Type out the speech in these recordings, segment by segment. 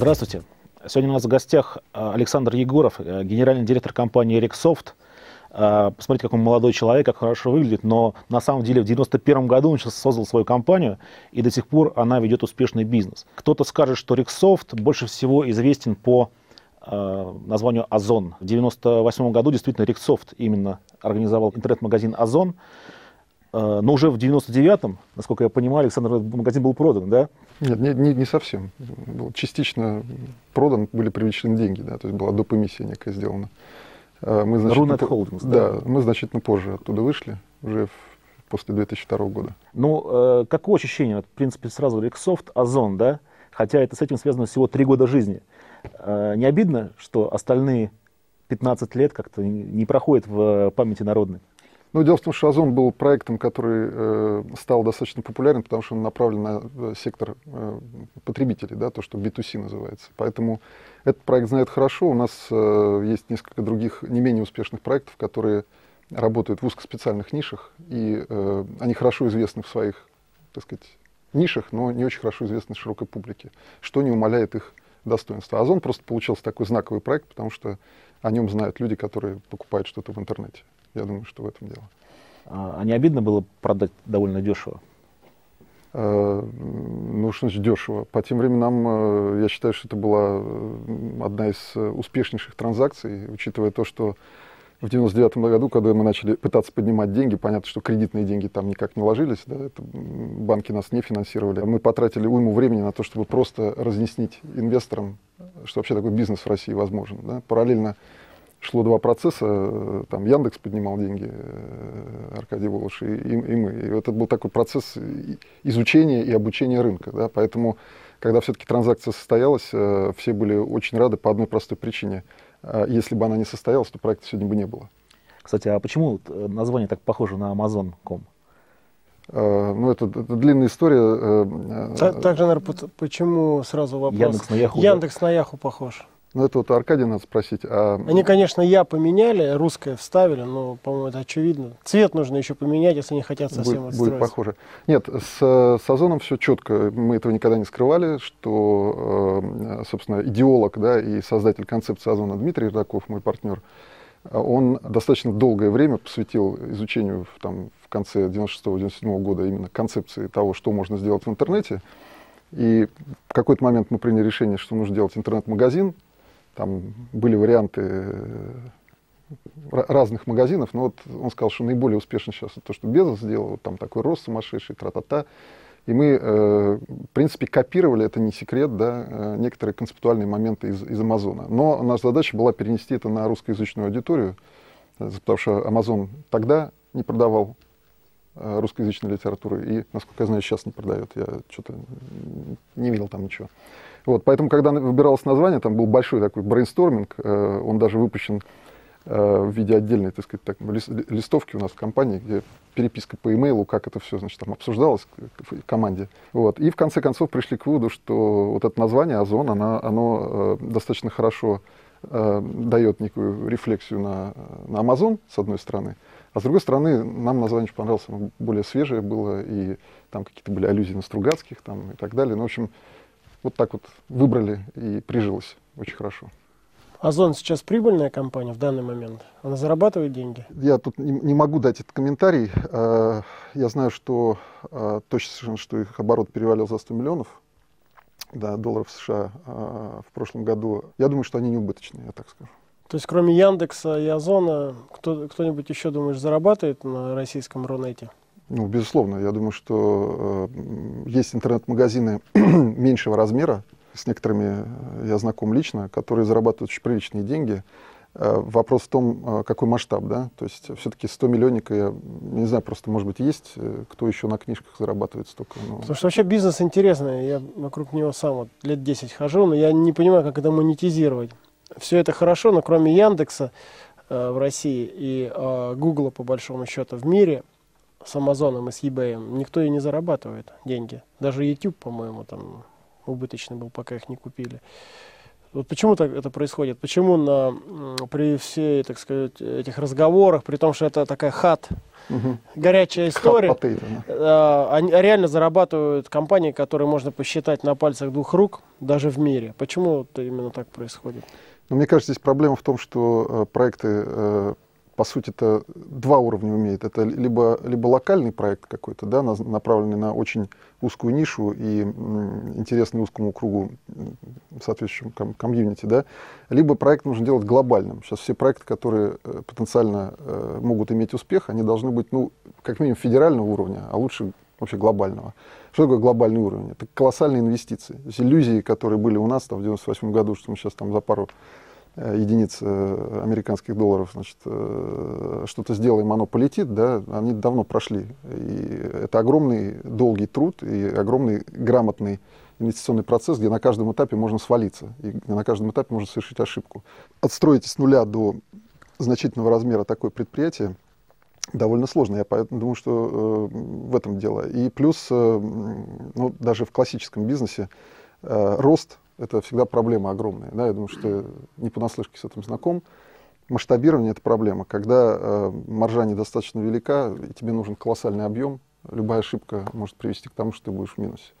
Здравствуйте. Сегодня у нас в гостях э, Александр Егоров, э, генеральный директор компании Рексофт. Э, посмотрите, как он молодой человек, как хорошо выглядит, но на самом деле в 91 году он сейчас создал свою компанию, и до сих пор она ведет успешный бизнес. Кто-то скажет, что Рексофт больше всего известен по названию Озон. В 98 году действительно Рексофт именно организовал интернет-магазин Озон. Э, но уже в 99-м, насколько я понимаю, Александр, магазин был продан, да? Нет, не, не, не совсем. Был частично продан, были привлечены деньги, да, то есть была доп. эмиссия некая сделана. Э, мы значительно, Holdings, да? Да, мы значительно позже оттуда вышли, уже в, после 2002 года. Ну, э, какое ощущение? В принципе, сразу Рексофт, Озон, да? Хотя это с этим связано всего три года жизни. Э, не обидно, что остальные 15 лет как-то не проходят в памяти народной? Ну, дело в том, что Озон был проектом, который э, стал достаточно популярен, потому что он направлен на э, сектор э, потребителей, да, то, что B2C называется. Поэтому этот проект знает хорошо. У нас э, есть несколько других не менее успешных проектов, которые работают в узкоспециальных нишах, и э, они хорошо известны в своих, так сказать, нишах, но не очень хорошо известны широкой публике, что не умаляет их достоинства. Озон просто получился такой знаковый проект, потому что о нем знают люди, которые покупают что-то в интернете. Я думаю, что в этом дело. А, а не обидно было продать довольно дешево? А, ну, что значит дешево? По тем временам э, я считаю, что это была э, одна из э, успешнейших транзакций, учитывая то, что в 99 году, когда мы начали пытаться поднимать деньги, понятно, что кредитные деньги там никак не ложились, да, это, банки нас не финансировали. Мы потратили уйму времени на то, чтобы просто разъяснить инвесторам, что вообще такой бизнес в России возможен. Да. Параллельно шло два процесса, э, там Яндекс поднимал деньги, э, Аркадий Волош и, и, и мы. И это был такой процесс изучения и обучения рынка. Да? Поэтому, когда все-таки транзакция состоялась, э, все были очень рады по одной простой причине. Если бы она не состоялась, то проекта сегодня бы не было. Кстати, а почему название так похоже на Amazon.com? Ну, это, это длинная история. Так, также, наверное, почему сразу вопрос? Яндекс на Яху. Яндекс на Яху похож. Ну, это вот Аркадия надо спросить. А... Они, конечно, я поменяли, русское вставили, но, по-моему, это очевидно. Цвет нужно еще поменять, если не хотят совсем будет, Будет похоже. Нет, с, с Озоном все четко. Мы этого никогда не скрывали, что, э, собственно, идеолог да, и создатель концепции Озона Дмитрий Рудаков, мой партнер, он достаточно долгое время посвятил изучению там, в конце 96-97 года именно концепции того, что можно сделать в интернете. И в какой-то момент мы приняли решение, что нужно делать интернет-магазин, там были варианты э, разных магазинов, но вот он сказал, что наиболее успешно сейчас то, что Безос сделал, вот там такой рост сумасшедший, тра-та-та. И мы, э, в принципе, копировали, это не секрет, да, э, некоторые концептуальные моменты из, из Амазона. Но наша задача была перенести это на русскоязычную аудиторию, потому что Амазон тогда не продавал русскоязычной литературы и, насколько я знаю, сейчас не продает. Я что-то не видел там ничего. Вот, поэтому, когда выбиралось название, там был большой такой брейнсторминг, э, он даже выпущен э, в виде отдельной, так сказать, так, листовки у нас в компании, где переписка по имейлу, как это все, значит, там обсуждалось в команде. Вот. И в конце концов пришли к выводу, что вот это название Озон, оно, оно э, достаточно хорошо дает некую рефлексию на, на Amazon, с одной стороны, а с другой стороны, нам название очень понравилось, оно более свежее было, и там какие-то были аллюзии на Стругацких там, и так далее. Ну, в общем, вот так вот выбрали и прижилось очень хорошо. Озон сейчас прибыльная компания в данный момент? Она зарабатывает деньги? Я тут не, не могу дать этот комментарий. Э, я знаю, что э, точно совершенно, что их оборот перевалил за 100 миллионов да, долларов США э, в прошлом году. Я думаю, что они не убыточные, я так скажу. То есть кроме Яндекса и Озона, кто, кто-нибудь еще, думаешь, зарабатывает на российском Рунете? Ну, безусловно, я думаю, что э, есть интернет-магазины меньшего размера, с некоторыми э, я знаком лично, которые зарабатывают очень приличные деньги. Э, вопрос в том, э, какой масштаб, да, то есть все-таки 100 миллионника, я не знаю, просто, может быть, есть, э, кто еще на книжках зарабатывает столько. Но... Потому что вообще бизнес интересный, я вокруг него сам вот лет 10 хожу, но я не понимаю, как это монетизировать. Все это хорошо, но кроме Яндекса э, в России и э, Гугла, по большому счету, в мире – с Амазоном и с eBay никто и не зарабатывает деньги. Даже YouTube, по-моему, там убыточный был, пока их не купили. Вот почему так это происходит? Почему на, при всей, так сказать, этих разговорах, при том, что это такая хат, угу. горячая история, potato, да. они реально зарабатывают компании, которые можно посчитать на пальцах двух рук, даже в мире. Почему это именно так происходит? Ну, мне кажется, здесь проблема в том, что э, проекты э, по сути, это два уровня умеет. Это либо, либо локальный проект какой-то, да, направленный на очень узкую нишу и интересный узкому кругу соответствующему ком комьюнити, да, либо проект нужно делать глобальным. Сейчас все проекты, которые э, потенциально э, могут иметь успех, они должны быть, ну, как минимум федерального уровня, а лучше вообще глобального. Что такое глобальный уровень? Это колоссальные инвестиции. Иллюзии, которые были у нас там, в 98 году, что мы сейчас там за пару единиц э, американских долларов, значит, э, что-то сделаем, оно полетит, да, они давно прошли. И это огромный долгий труд и огромный грамотный инвестиционный процесс, где на каждом этапе можно свалиться, и на каждом этапе можно совершить ошибку. Отстроить с нуля до значительного размера такое предприятие довольно сложно. Я думаю, что э, в этом дело. И плюс, э, ну, даже в классическом бизнесе э, рост это всегда проблема огромная. Да? Я думаю, что не понаслышке с этим знаком. Масштабирование – это проблема. Когда э, маржа недостаточно велика, и тебе нужен колоссальный объем, любая ошибка может привести к тому, что ты будешь в минусе.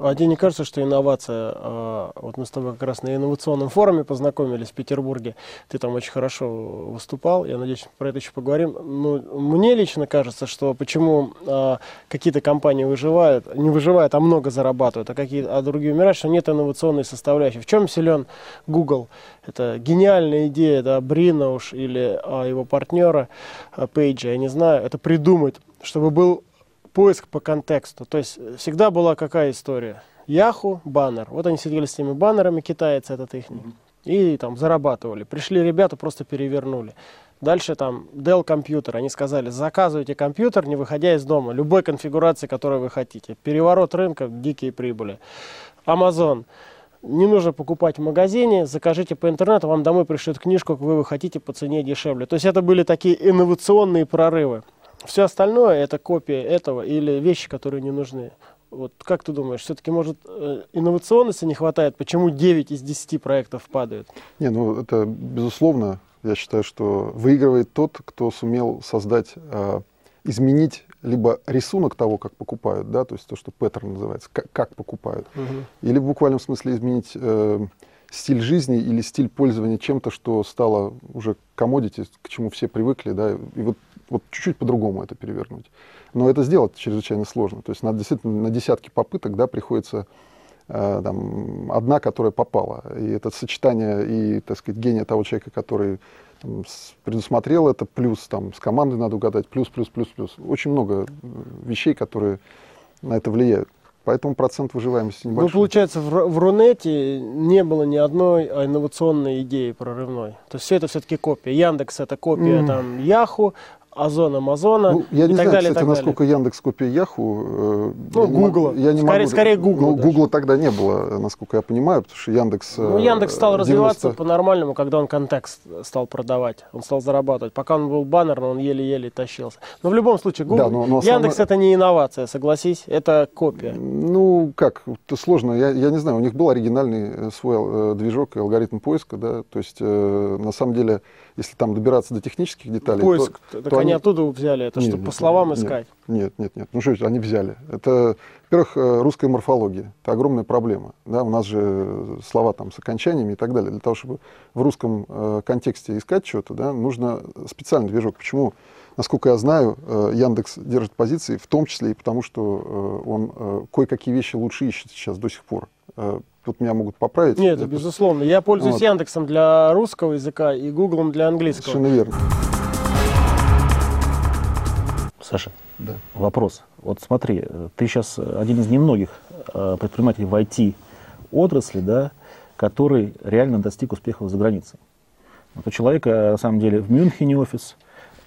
А тебе не кажется, что инновация, а, вот мы с тобой как раз на инновационном форуме познакомились в Петербурге, ты там очень хорошо выступал, я надеюсь, про это еще поговорим. Ну, мне лично кажется, что почему а, какие-то компании выживают, не выживают, а много зарабатывают, а, какие, а другие умирают, что нет инновационной составляющей. В чем силен Google? Это гениальная идея, да, Брина уж или а, его партнера Пейджа, я не знаю, это придумать, чтобы был поиск по контексту. То есть э, всегда была какая история? Яху, баннер. Вот они сидели с теми баннерами, китайцы этот их, и там зарабатывали. Пришли ребята, просто перевернули. Дальше там Dell компьютер. Они сказали, заказывайте компьютер, не выходя из дома, любой конфигурации, которую вы хотите. Переворот рынка, дикие прибыли. Amazon. Не нужно покупать в магазине, закажите по интернету, вам домой пришлют книжку, как вы хотите, по цене дешевле. То есть это были такие инновационные прорывы. Все остальное это копия этого или вещи, которые не нужны. Вот как ты думаешь, все-таки, может, э, инновационности не хватает? Почему 9 из 10 проектов падают? Не, ну это безусловно. Я считаю, что выигрывает тот, кто сумел создать, э, изменить либо рисунок того, как покупают, да, то есть то, что паттерн называется, как, как покупают, угу. или в буквальном смысле изменить э, стиль жизни или стиль пользования чем-то, что стало уже комодити, к чему все привыкли, да, и вот вот чуть-чуть по-другому это перевернуть. Но это сделать чрезвычайно сложно. То есть на, действительно на десятки попыток да, приходится э, там, одна, которая попала. И это сочетание и, так сказать, гения того человека, который там, предусмотрел это, плюс там, с командой надо угадать, плюс, плюс, плюс, плюс. Очень много вещей, которые на это влияют. Поэтому процент выживаемости небольшой. Ну, получается, в, в Рунете не было ни одной инновационной идеи прорывной. То есть все это все-таки копия. Яндекс это копия mm. там Яху, Озон Амазона ну, я не и знаю, далее, кстати, насколько Яндекс копия Яху. Э, ну, Гугла. Я не скорее, могу, скорее Гугла. Ну, Гугла тогда не было, насколько я понимаю, потому что Яндекс... Ну, Яндекс стал 90... развиваться по-нормальному, когда он контекст стал продавать. Он стал зарабатывать. Пока он был баннер, он еле-еле тащился. Но в любом случае, Google, да, но, но Яндекс основное... это не инновация, согласись, это копия. Ну, как, это сложно. Я, я не знаю, у них был оригинальный э, свой э, движок и алгоритм поиска, да, то есть, э, на самом деле, если там добираться до технических деталей... Поиск, то, так то они, оттуда взяли это, чтобы по словам нет, искать? Нет, нет, нет. Ну что они взяли? Это, во-первых, э, русская морфология. Это огромная проблема. Да? У нас же слова там с окончаниями и так далее. Для того, чтобы в русском э, контексте искать что-то, да, нужно специальный движок. Почему? Насколько я знаю, э, Яндекс держит позиции, в том числе и потому, что э, он э, кое-какие вещи лучше ищет сейчас до сих пор. Тут меня могут поправить. Нет, это... безусловно. Я пользуюсь вот. Яндексом для русского языка и Гуглом для английского. Совершенно верно. Саша, да. вопрос. Вот смотри, ты сейчас один из немногих э, предпринимателей в IT-отрасли, да, который реально достиг успехов за границей. Вот у человека, на самом деле, в Мюнхене офис,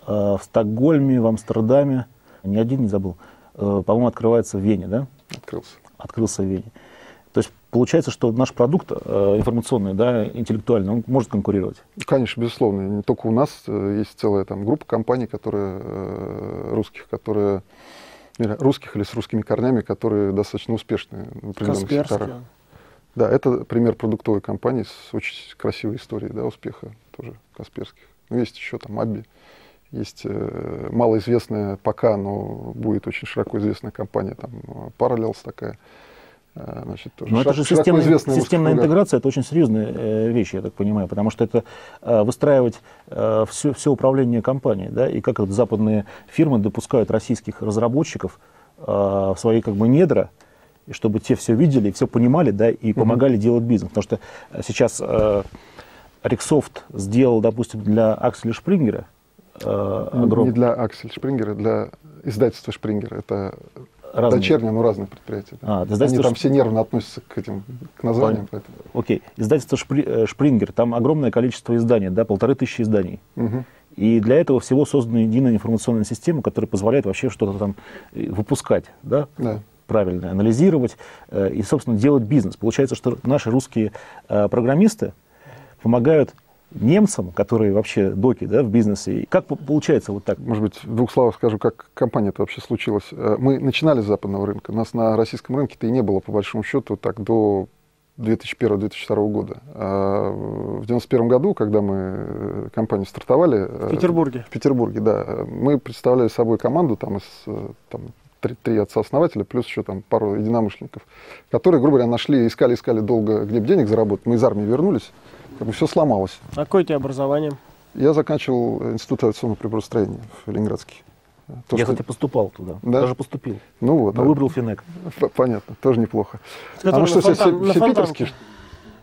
э, в Стокгольме, в Амстердаме, ни один не забыл, э, по-моему, открывается в Вене, да? Открылся. Открылся в Вене. То есть получается, что наш продукт э, информационный, да, интеллектуальный, он может конкурировать? Конечно, безусловно. Не только у нас э, есть целая там группа компаний, которые э, русских, которые русских или с русскими корнями, которые достаточно успешны в определенных Касперский. секторах. Да, это пример продуктовой компании с очень красивой историей да, успеха тоже Касперских. Ну, есть еще там Абби, есть э, малоизвестная пока, но будет очень широко известная компания, там Parallels такая. Э, значит, тоже но это же системная, системная интеграция, это очень серьезная э, вещь, я так понимаю, потому что это э, выстраивать э, все, все управление компанией, да, и как вот западные фирмы допускают российских разработчиков в свои как бы недра, чтобы те все видели, все понимали, да, и помогали mm-hmm. делать бизнес. Потому что сейчас э, Рексофт сделал, допустим, для Акселя Шпрингера э, огром... Не для Акселя Шпрингера, для издательства Шпрингера. Это разные. дочерние, но разные предприятия. Да. А, Они там все нервно относятся к этим, к названиям. Поэтому. Окей. Издательство Шпри... Э, Шпрингер, там огромное количество изданий, да, полторы тысячи изданий. Угу. И для этого всего создана единая информационная система, которая позволяет вообще что-то там э, выпускать, да? Да правильно анализировать э, и, собственно, делать бизнес. Получается, что наши русские программисты помогают немцам, которые вообще доки да, в бизнесе. Как получается вот так? Может быть, в двух словах скажу, как компания это вообще случилась. Э, мы начинали с западного рынка. Нас на российском рынке-то и не было, по большому счету, так до 2001-2002 года. А в 1991 году, когда мы э, компанию стартовали... Э, в Петербурге. В Петербурге, да. Мы представляли собой команду там, из там, три, три отца-основателя, плюс еще там пару единомышленников, которые, грубо говоря, нашли, искали, искали долго, где бы денег заработать. Мы из армии вернулись, как бы все сломалось. А какое у тебя образование? Я заканчивал Институт авиационного приборостроения в Ленинградске. То, я, что... кстати, поступал туда. Да? Даже поступил. Ну вот. Но да. выбрал Финек. Понятно, тоже неплохо. А ну что, фонтан, все, все питерские?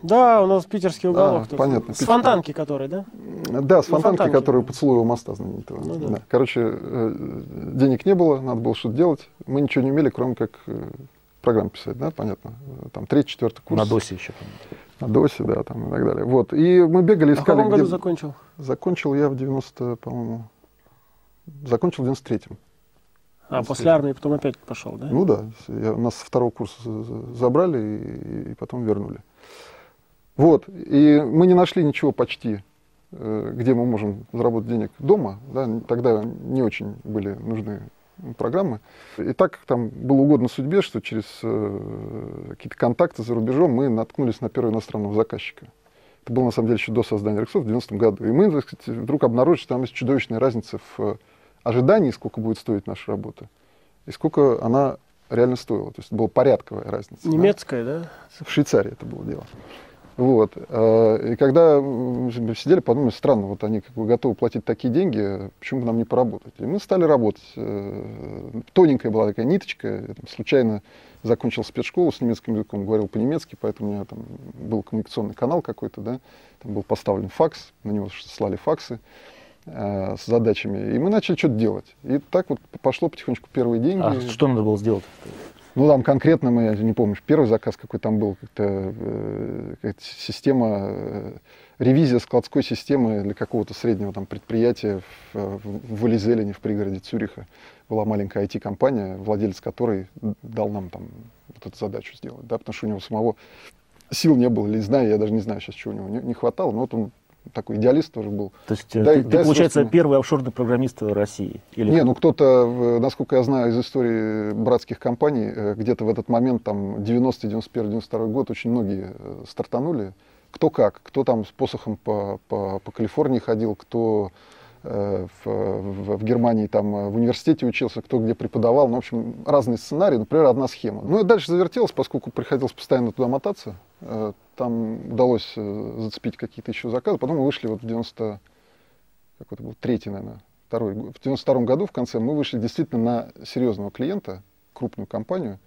Да, у нас питерский уголок. А, понятно. С фонтанки, который, да? Да, с фонтанки, фонтанки который да. поцелуя моста знаменитого. Ну, да. Да. Короче, э, денег не было, надо было что-то делать. Мы ничего не умели, кроме как э, программ писать, да, понятно. Там третий, четвертый курс. На ДОСе еще, На ДОСе, да, там и так далее. Вот. И мы бегали, искали. А в каком году где... закончил? Закончил я в 90, по-моему, закончил в 93-м. А, после армии потом опять пошел, да? Ну да. Я, нас со второго курса забрали и, и потом вернули. Вот. И мы не нашли ничего почти, э, где мы можем заработать денег дома. Да? Тогда не очень были нужны программы. И так там было угодно судьбе, что через э, какие-то контакты за рубежом мы наткнулись на первого иностранного заказчика. Это было, на самом деле, еще до создания Рексов в 90-м году. И мы, так сказать, вдруг обнаружили, что там есть чудовищная разница в э, ожидании, сколько будет стоить наша работа, и сколько она реально стоила. То есть это была порядковая разница. Немецкая, да? да? В Швейцарии это было дело. Вот. Э, и когда сидели, подумали, странно, вот они как бы готовы платить такие деньги, почему бы нам не поработать? И мы стали работать. Э, тоненькая была такая ниточка, я там, случайно закончил спецшколу с немецким языком, говорил по-немецки, поэтому у меня там был коммуникационный канал какой-то, да, там был поставлен факс, на него слали факсы э, с задачами, и мы начали что-то делать. И так вот пошло потихонечку первые деньги. А что надо было сделать? Ну, там конкретно мы, я не помню, первый заказ какой там был, как-то э, система, э, ревизия складской системы для какого-то среднего там предприятия в, в Вализелине, в пригороде Цюриха. Была маленькая IT-компания, владелец которой дал нам там вот эту задачу сделать, да, потому что у него самого сил не было, или знаю, я даже не знаю сейчас, чего у него не, не хватало, но вот он такой идеалист тоже был. То есть дай, ты, дай, ты получается, собственно... первый офшорный программист России? Или... Не, ну кто-то, насколько я знаю из истории братских компаний, э, где-то в этот момент, там, 90 91 92 год, очень многие э, стартанули. Кто как, кто там с посохом по, по, по Калифорнии ходил, кто Э, в, в, в Германии там э, в университете учился, кто где преподавал, ну, в общем, разные сценарии, например, одна схема. Ну и дальше завертелось, поскольку приходилось постоянно туда мотаться, э, там удалось зацепить какие-то еще заказы, потом мы вышли вот в 90, какой-то был третий, наверное, второй, в 92 году в конце мы вышли действительно на серьезного клиента, крупную компанию,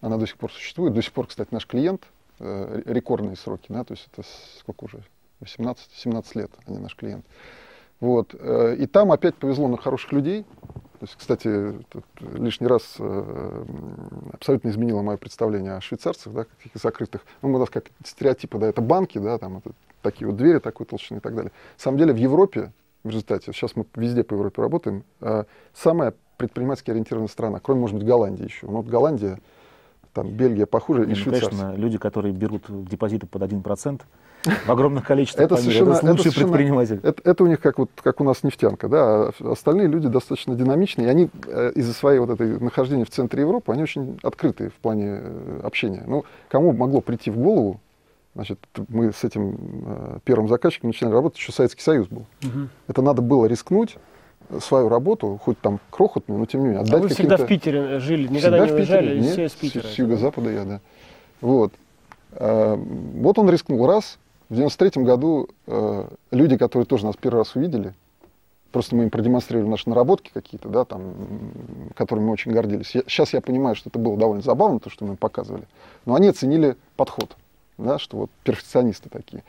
она до сих пор существует, до сих пор, кстати, наш клиент, рекордные сроки, да, то есть это сколько уже, 18-17 лет они наш клиент. Вот. Э, и там опять повезло на хороших людей. То есть, кстати, тут лишний раз э, абсолютно изменило мое представление о швейцарцах, да, каких закрытых. Ну, у нас как стереотипы, да, это банки, да, там это, такие вот двери такой толщины и так далее. На самом деле в Европе, в результате, сейчас мы везде по Европе работаем, э, самая предпринимательски ориентированная страна, кроме, может быть, Голландии еще. Но вот Голландия, там Бельгия похуже, и, и ну, Швейцария. Конечно, люди, которые берут депозиты под 1%, в огромных количествах это по миру. совершенно, это лучший это совершенно- предприниматель. Это, это у них как, вот, как у нас нефтянка, да, а остальные люди достаточно динамичные, и они э, из-за своей вот этой нахождения в центре Европы, они очень открытые в плане э, общения. Ну, кому могло прийти в голову, значит, мы с этим э, первым заказчиком начинали работать, еще Советский Союз был. Это надо было рискнуть, свою работу, хоть там крохотную, но тем не менее, А отдать вы всегда в Питере жили, никогда Всегда не в уезжали, Питере? Нет, все из с- Питера? С, юго-запада я, да. Вот. А, Вот он рискнул раз. В 93 году э, люди, которые тоже нас первый раз увидели, просто мы им продемонстрировали наши наработки какие-то, да, там, которыми мы очень гордились. Я- сейчас я понимаю, что это было довольно забавно, то, что мы им показывали. Но они оценили подход, да, что вот перфекционисты такие.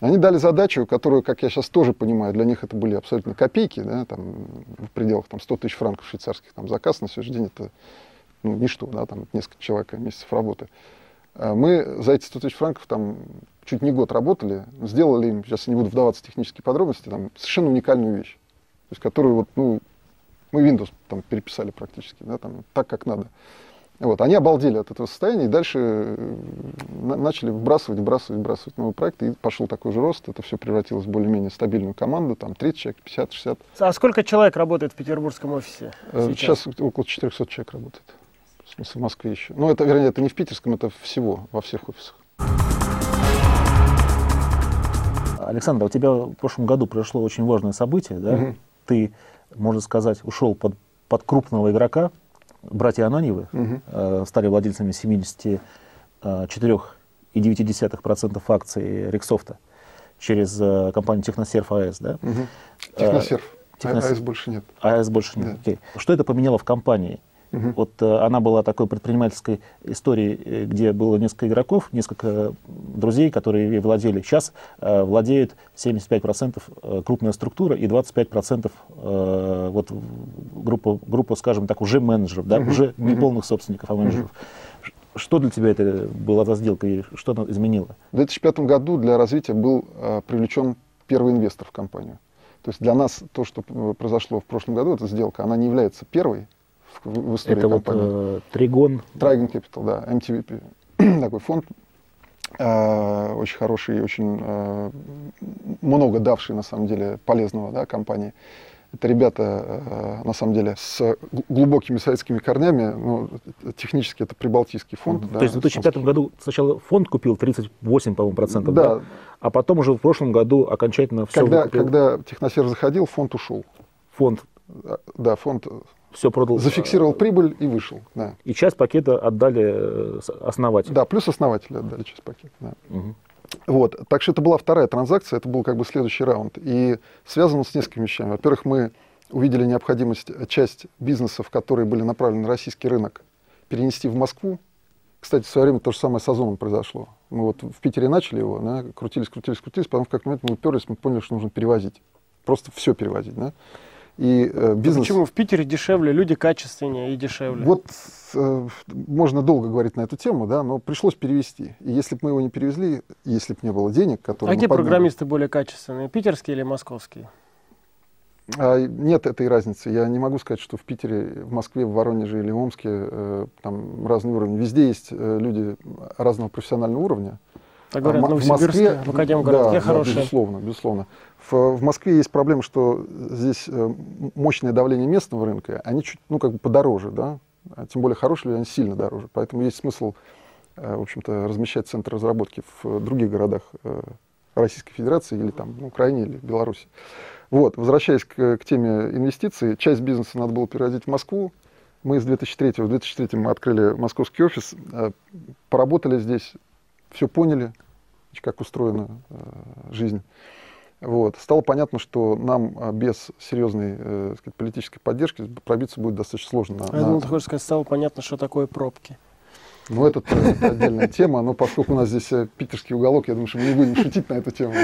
Они дали задачу, которую, как я сейчас тоже понимаю, для них это были абсолютно копейки, да, там, в пределах там, 100 тысяч франков швейцарских там, заказ на сегодняшний день это ну, ничто, да, там несколько человек, месяцев работы. А Мы за эти 100 тысяч франков там чуть не год работали, сделали им, сейчас я не буду вдаваться в технические подробности, там совершенно уникальную вещь, то есть которую вот, ну, мы Windows там переписали практически, да, там, так, как надо. Вот, они обалдели от этого состояния и дальше э, на- начали вбрасывать, вбрасывать, вбрасывать новые проекты, и пошел такой же рост, это все превратилось в более-менее стабильную команду, там 30 человек, 50, 60, А сколько человек работает в петербургском офисе Э, сейчас? Сейчас около 400 человек работает. В смысле, в Москве еще. Ну, это, вернее, это не в питерском, это всего, во всех офисах. Александр, у тебя в прошлом году произошло очень важное событие, да? Мгм. Ты, можно сказать, ушел под, под крупного игрока, братья Ананьевы, Мгм. э, стали владельцами 74,9% акций Рексофта через э, компанию Техносерф АЭС, да? Мгм. Техносерв. А- Техносерв. АЭС больше нет. АЭС больше нет. Да. Окей. Что это поменяло в компании? Мгм. Вот э, она была такой предпринимательской историей, э, где было несколько игроков, несколько друзей, которые ей владели. Сейчас э, владеют 75% э, крупная структура и 25% э, вот группа, группа, скажем так, уже менеджеров, да, Мгм. уже не полных собственников, а менеджеров. Ш- Что для тебя это была за сделка и что она изменила? В 2005 году для развития был э, привлечен первый инвестор в компанию. То есть для нас то, что э, произошло в прошлом году, эта сделка, она не является первой в, в истории Это вот компании. э, Тригон, Dragon Capital, да, MTVP, такой фонд, э, очень хороший, очень э, много давший, на самом деле, полезного, да, компании. Это ребята, э, на самом деле, с глубокими советскими корнями, ну, э, технически это прибалтийский фонд. да, То есть в 2005 году сначала фонд купил 38, по-моему, процентов, Да, да? а потом уже в прошлом году окончательно все когда, когда Техносерв заходил, фонд ушел. фонд А, Да, фонд все продал. зафиксировал прибыль и вышел. Да, И часть пакета отдали э, основателю. да плюс основатели отдали часть пакета. Да. Мгм. Вот, так что это была вторая транзакция, это был как бы следующий раунд. И связано с несколькими вещами. Во-первых, мы увидели необходимость э, часть бизнесов, которые были направлены на российский рынок, перенести в Москву. Кстати, в свое время то же самое с Озоном произошло. Мы вот в Питере начали его, да, крутились, крутились, крутились, потом в какой-то момент мы уперлись, мы поняли, что нужно перевозить. Просто все перевозить. Да? И э, бизнес... Почему в Питере дешевле, люди качественнее и дешевле? Вот э, можно долго говорить на эту тему, да, но пришлось перевести. И если бы мы его не перевезли, если бы не было денег, которые а где подняли- программисты более качественные, питерские или московские? А, нет этой разницы. Я не могу сказать, что в Питере, в Москве, в Воронеже или Омске э, там разные уровни. Везде есть э, люди разного профессионального уровня. Так говорят, А в Мо- в Академгородке да, да, хорошие. безусловно, безусловно. В, в Москве есть проблема, что здесь э, мощное давление местного рынка, они чуть, ну, как бы подороже, да, А тем более хорошие, они сильно дороже. Поэтому есть смысл, э, в общем-то, размещать центр разработки в других городах э, Российской Федерации или там, на Украине или Беларуси. Вот, возвращаясь к, к теме инвестиций, часть бизнеса надо было переводить в Москву. Мы с 2003 в 2003 мы открыли московский офис, э, поработали здесь, все поняли, как устроена э, жизнь. Вот. Стало понятно, что нам э, без серьезной э, сказать, политической поддержки пробиться будет достаточно сложно. на- Я на- думал, ты хочешь сказать, стало понятно, что такое пробки. Ну, это, это отдельная тема, но поскольку у нас здесь э, питерский уголок, я думаю, что мы не будем шутить на эту тему.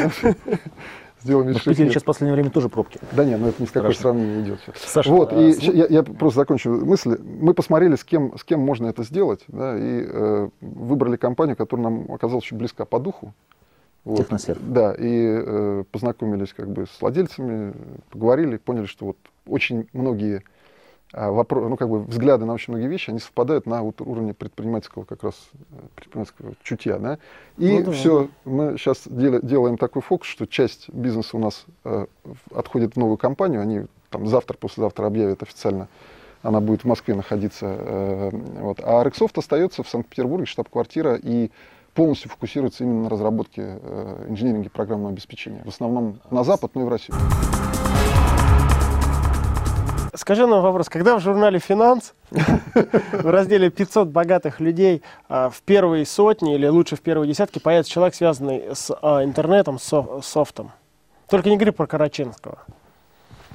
Сделаем Но вид, в Питере сейчас в последнее время тоже пробки. Да нет, ну это ни какое Страшно. сравнение не идет. Саша, вот, а и с- я, я просто закончу мысль. Мы посмотрели, с кем, с кем можно это сделать, да, и э, выбрали компанию, которая нам оказалась очень близка по духу. Вот. Техносерв. Да, и э, познакомились как бы с владельцами, поговорили, поняли, что вот очень многие а, вопро- ну, как бы взгляды на очень многие вещи, они совпадают на вот уровне предпринимательского как раз э, предпринимательского чутья, да. И Ну да. все, мы сейчас делаем такой фокус, что часть бизнеса у нас э, отходит в новую компанию, они там завтра, послезавтра объявят официально, она будет в Москве находиться, э, вот. А Рексофт остается в Санкт-Петербурге, штаб-квартира, и полностью фокусируется именно на разработке э, инжиниринге программного обеспечения. В основном на Запад, но и в Россию. Скажи нам вопрос, когда в журнале «Финанс» в разделе 500 богатых людей а, в первой сотне или лучше в первой десятке появится человек, связанный с а, интернетом, с со- софтом? Только не говори про Караченского.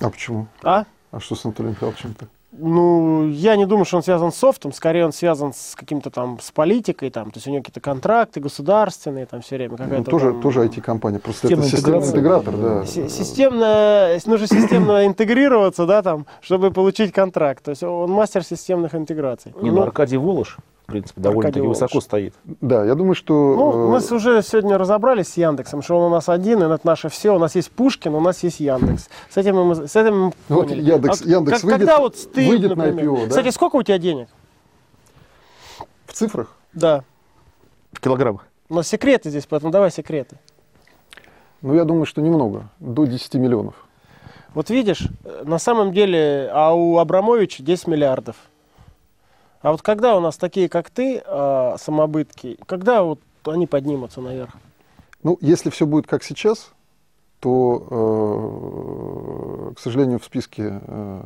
А почему? А? А что с Анатолием Михайловичем-то? Ну, я не думаю, что он связан с софтом, скорее он связан с каким-то там, с политикой, там, то есть у него какие-то контракты государственные, там все время Ну, какая-то тоже, там- тоже IT-компания, просто это системный интегратор, да. Си- Системно, нужно системно интегрироваться, да, там, чтобы получить контракт. То есть он мастер системных интеграций. Не, ну, Аркадий Волош, принципе, довольно-таки высоко стоит. Да, я думаю, что... Ну, э, мы уже сегодня разобрались с Яндексом, что он у нас один, и это наше все. У нас есть Пушкин, у нас есть Яндекс. С этим мы, с этим мы Ну, вот. Яндекс- А Яндекс как- выйдет- когда вот ты, выйдет на например- IPO, да? Кстати, сколько у тебя денег? в цифрах Да. В килограммах. Но секреты здесь, поэтому давай секреты. Ну, я думаю, что немного, до 10 миллионов. Вот видишь, э, на самом деле, а у Абрамовича 10 миллиардов. А вот когда у нас такие, как ты, а, самобытки, когда вот они поднимутся наверх? Ну, если все будет как сейчас, то, э, к сожалению, в списке, э,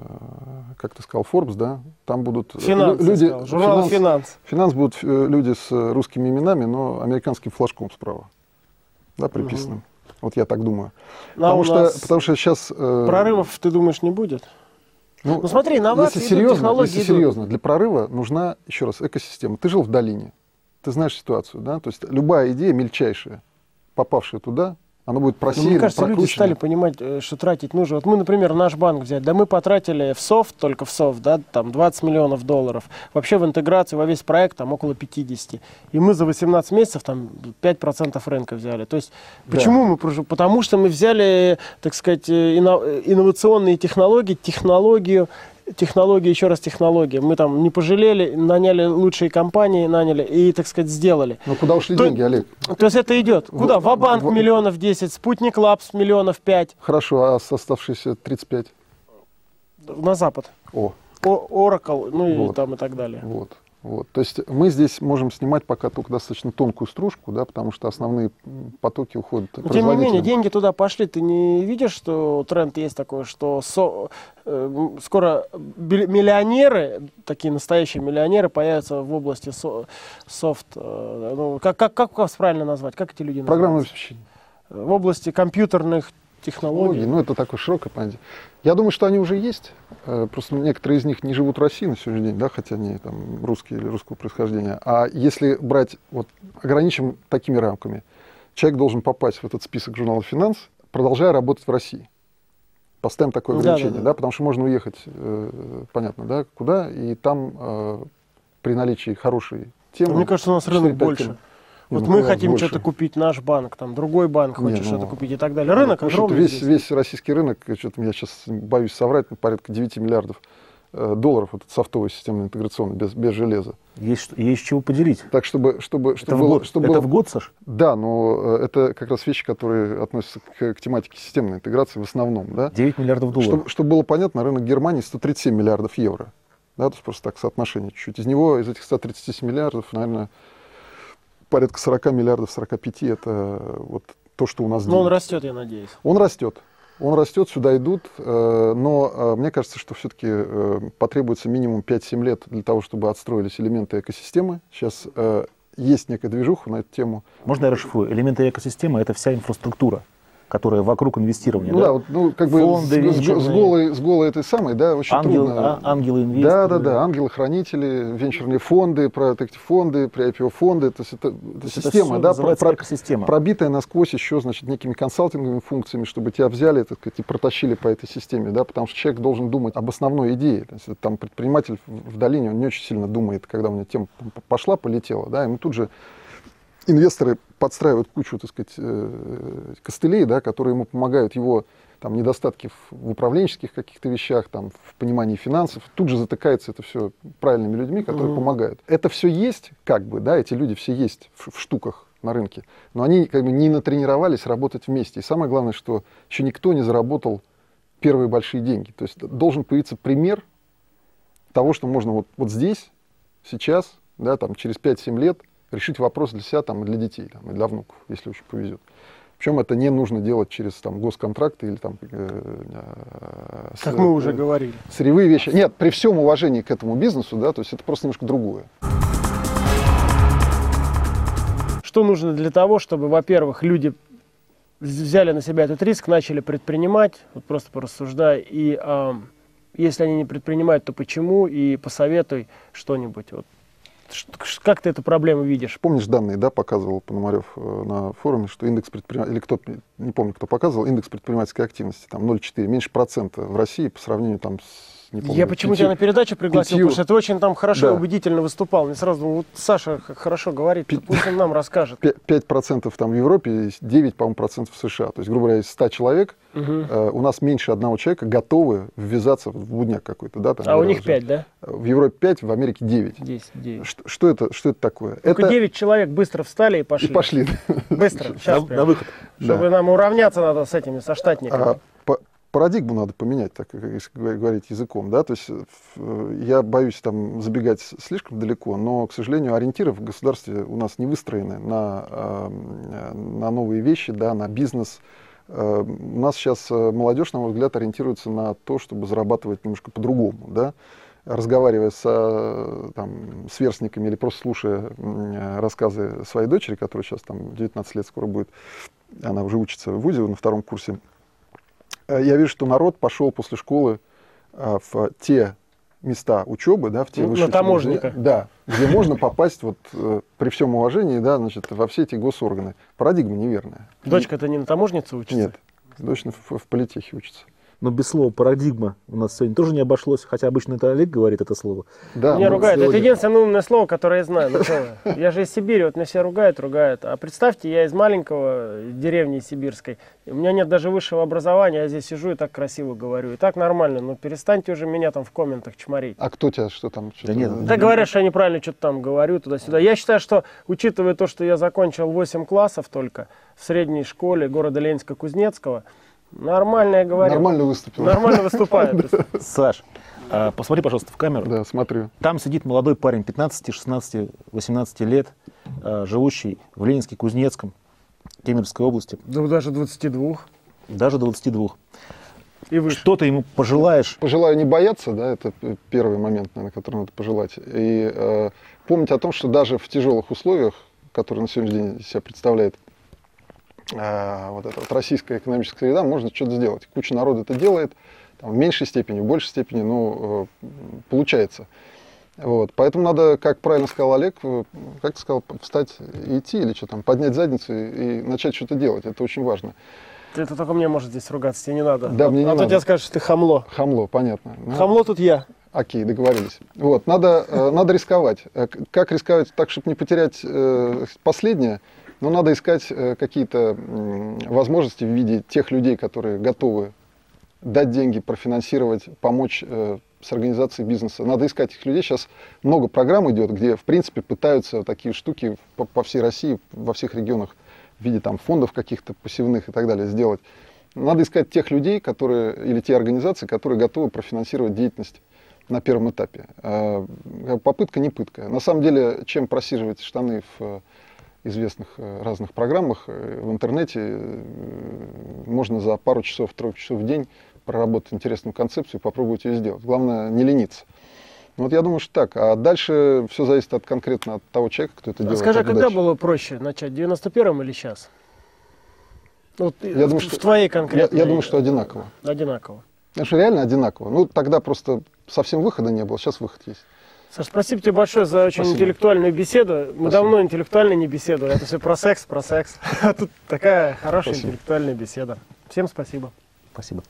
как ты сказал, Forbes, да, там будут Финанс, лю- я люди, сказал, журнал «Финанс». финанс будут э, люди с э, русскими именами, но американским флажком справа, да, приписанным. Вот я так думаю. А потому, что, нас потому что сейчас... э, Прорывов, ты думаешь, не будет? Ну, Ну, смотри, инновации если идут, серьезно, технологии если идут. серьезно, для прорыва нужна, еще раз, экосистема. Ты жил в долине, ты знаешь ситуацию, да? То есть любая идея мельчайшая, попавшая туда, она будет Ну, просеяна, мне кажется, люди стали понимать, э, что тратить нужно. Вот мы, например, наш банк взять, да мы потратили в софт, только в софт, да, там 20 миллионов долларов. Вообще в интеграцию во весь проект там около 50. И мы за 18 месяцев там 5% рынка взяли. То есть Да. почему мы? прожи- Потому что мы взяли, так сказать, э, ино- э, инновационные технологии, технологию, технологии, еще раз технологии. Мы там не пожалели, наняли лучшие компании, наняли и, так сказать, сделали. Ну куда ушли То- деньги, Олег? То есть это идет. Куда? В- Ва-банк в- миллионов 10, Спутник Лапс миллионов 5 Хорошо, а с оставшиеся 35? на запад. О, О- Oracle, ну и Вот. там и так далее. вот. Вот. То есть мы здесь можем снимать пока только достаточно тонкую стружку, да, потому что основные потоки уходят тем не менее, деньги туда пошли. Ты не видишь, что тренд есть такой, что со- э, скоро миллионеры, такие настоящие миллионеры, появятся в области со- софт. э, ну, как, как, как вас правильно назвать? Как эти люди Программное называются? обеспечение. В области компьютерных. Технологии, ну это такое широкое понятие. Я думаю, что они уже есть. Э, Просто некоторые из них не живут в России на сегодняшний день, да, хотя они там русские или русского происхождения. А если брать, вот ограничим такими рамками, человек должен попасть в этот список журнала «Финанс», продолжая работать в России. Поставим такое Да, ограничение, да, да, да. потому что можно уехать, э, понятно, да, куда, и там э, при наличии хорошей темы... Мне кажется, у нас 4-5 рынок тем. больше. Не, Вот ну, мы хотим больше. что-то купить, наш банк, там другой банк хочет ну, что-то купить и так далее. Рынок Ну, огромный. весь, здесь. весь российский рынок, что-то я сейчас боюсь соврать, ну, порядка 9 миллиардов э, долларов, вот этот софтовый системный интеграционный, без, без железа. Есть, что- есть чего поделить. Так, чтобы, чтобы, Это, чтобы в, было... год. Чтобы это было- в год, Саш? Да, но э, это как раз вещи, которые относятся к, к тематике системной интеграции в основном. Да? 9 миллиардов долларов. Чтобы, чтобы было понятно, рынок Германии 137 миллиардов евро. Да, то есть просто так соотношение чуть-чуть. Из него, из этих 137 миллиардов, наверное, порядка 40 миллиардов, 45 это э, вот то, что у нас Но он растет, я надеюсь. Он растет. Он растет, сюда идут, э, но э, мне кажется, что все-таки потребуется минимум 5-7 лет для того, чтобы отстроились элементы экосистемы. Сейчас есть некая движуха на эту тему. Можно я расшифрую? Элементы экосистемы – это вся инфраструктура, которая вокруг инвестирования. Ну да? да, вот, ну, как бы Фонды с, с- голой, с голой этой самой, да, очень Ангел- трудно. а- ангелы Да, да, да, ангелы-хранители, венчурные фонды, фонды, фонды, то есть это, это система, да, про- экосистема. пробитая насквозь еще, значит, некими консалтинговыми функциями, чтобы тебя взяли, так сказать, и протащили по этой системе, да, потому что человек должен думать об основной идее. То есть там предприниматель в долине, он не очень сильно думает, когда у него тема пошла, полетела, да, ему тут же инвесторы подстраивают кучу, так сказать, э, костылей, да, которые ему помогают его там недостатки в управленческих каких-то вещах, там, в понимании финансов, тут же затыкается это все правильными людьми, которые угу. помогают. Это все есть, как бы, да, эти люди все есть в, в штуках на рынке, но они как бы не натренировались работать вместе. И самое главное, что еще никто не заработал первые большие деньги. То есть должен появиться пример того, что можно вот, вот здесь, сейчас, да, там, через 5-7 лет решить вопрос для себя там, и для детей, там, и для внуков, если очень повезет. Причем это не нужно делать через там, госконтракты или там... Э, э, как с, мы уже э, говорили. Сырьевые вещи. Нет, при всем уважении к этому бизнесу, да, то есть это просто немножко другое. Что нужно для того, чтобы, во-первых, люди взяли на себя этот риск, начали предпринимать, вот просто порассуждай, и э, если они не предпринимают, то почему, и посоветуй что-нибудь. Вот как ты эту проблему видишь? Помнишь данные, да, показывал Пономарев э, на форуме, что индекс предпринимательской, или кто не помню, кто показывал, индекс предпринимательской активности, там 0,4, меньше процента в России по сравнению там с не помню. Я почему тебя на передачу пригласил, пятью... потому что ты очень там хорошо да. убедительно выступал. Мне сразу вот Саша хорошо говорит, Пи... пусть он нам расскажет. 5% там в Европе, 9, по-моему, процентов в США. То есть, грубо говоря, из 100 человек угу. э, у нас меньше одного человека готовы ввязаться в будняк какой-то. Да, там, а у них 5, да? В Европе 5, в Америке 9. 10, 9. Что, что, это, что это такое? Только это... 9 человек быстро встали и пошли. И пошли. Быстро, сейчас на, на выход. Чтобы нам уравняться надо с этими, со штатниками. А, парадигму надо поменять, так говорить языком, да, то есть э, я боюсь там забегать слишком далеко, но, к сожалению, ориентиры в государстве у нас не выстроены на, э, на новые вещи, да, на бизнес. Э, у нас сейчас молодежь, на мой взгляд, ориентируется на то, чтобы зарабатывать немножко по-другому, да, разговаривая с там, сверстниками или просто слушая рассказы своей дочери, которая сейчас там 19 лет скоро будет, она уже учится в ВУЗе на втором курсе, я вижу, что народ пошел после школы э, в те места учебы, да, в те высшие... На таможника. Где, да, где можно попасть вот э, при всем уважении, да, значит, во все эти госорганы. Парадигма неверная. Дочка-то не на таможнице учится? Нет, дочь в, в политехе учится но без слова парадигма у нас сегодня тоже не обошлось, хотя обычно это Олег говорит это слово. Да, меня ругают. Сегодня... Это единственное умное слово, которое я знаю. Ну, я же из Сибири, вот меня все ругают, ругают. А представьте, я из маленького деревни сибирской. У меня нет даже высшего образования, я здесь сижу и так красиво говорю. И так нормально, но перестаньте уже меня там в комментах чморить. А кто тебя что там? Что да нет. Да говорят, что я неправильно что-то там говорю туда-сюда. Я считаю, что, учитывая то, что я закончил 8 классов только в средней школе города Ленинска-Кузнецкого, Нормально я говорю. Нормально выступил. Нормально выступает. Саш, а, посмотри, пожалуйста, в камеру. Да, смотрю. Там сидит молодой парень, 15, 16, 18 лет, а, живущий в Ленинске, Кузнецком, Кемеровской области. Да даже 22. Даже 22. И вы что ты ему пожелаешь? Пожелаю не бояться, да, это первый момент, наверное, который надо пожелать. И э, помнить о том, что даже в тяжелых условиях, которые на сегодняшний день себя представляет вот эта вот российская экономическая среда, можно что-то сделать. Куча народа это делает, там, в меньшей степени, в большей степени, ну, э, получается. Вот. Поэтому надо, как правильно сказал Олег, э, как ты сказал, встать и идти, или что там, поднять задницу и начать что-то делать. Это очень важно. Это только мне может здесь ругаться, тебе не надо. Да, мне не а надо. А то тебе скажешь, что ты хамло. Хамло, понятно. Ну, хамло тут я. Окей, договорились. Вот, надо, надо рисковать. Как рисковать так, чтобы не потерять последнее? Но надо искать э, какие-то возможности в виде тех людей, которые готовы дать деньги, профинансировать, помочь э, с организацией бизнеса. Надо искать этих людей. Сейчас много программ идет, где, в принципе, пытаются такие штуки по, всей России, во всех регионах в виде там, фондов каких-то посевных и так далее сделать. Надо искать тех людей, которые, или те организации, которые готовы профинансировать деятельность на первом этапе. Э, попытка не пытка. На самом деле, чем просиживать штаны в известных э, разных программах э, в интернете э, можно за пару часов, трое часов в день проработать интересную концепцию и попробовать ее сделать. Главное не лениться. Вот я думаю, что так. А дальше все зависит от конкретно от того человека, кто это а делает. Скажи, а когда дальше. было проще начать, в 91-м или сейчас? Вот я в, думаю, что, в твоей конкретной... Я, я думаю, что одинаково. Одинаково. Потому что реально одинаково. Ну, тогда просто совсем выхода не было, сейчас выход есть. Саш, спасибо тебе большое за очень спасибо. интеллектуальную беседу. Мы спасибо. давно интеллектуально не беседовали. Это все про секс, про секс. А тут такая хорошая спасибо. интеллектуальная беседа. Всем спасибо. Спасибо.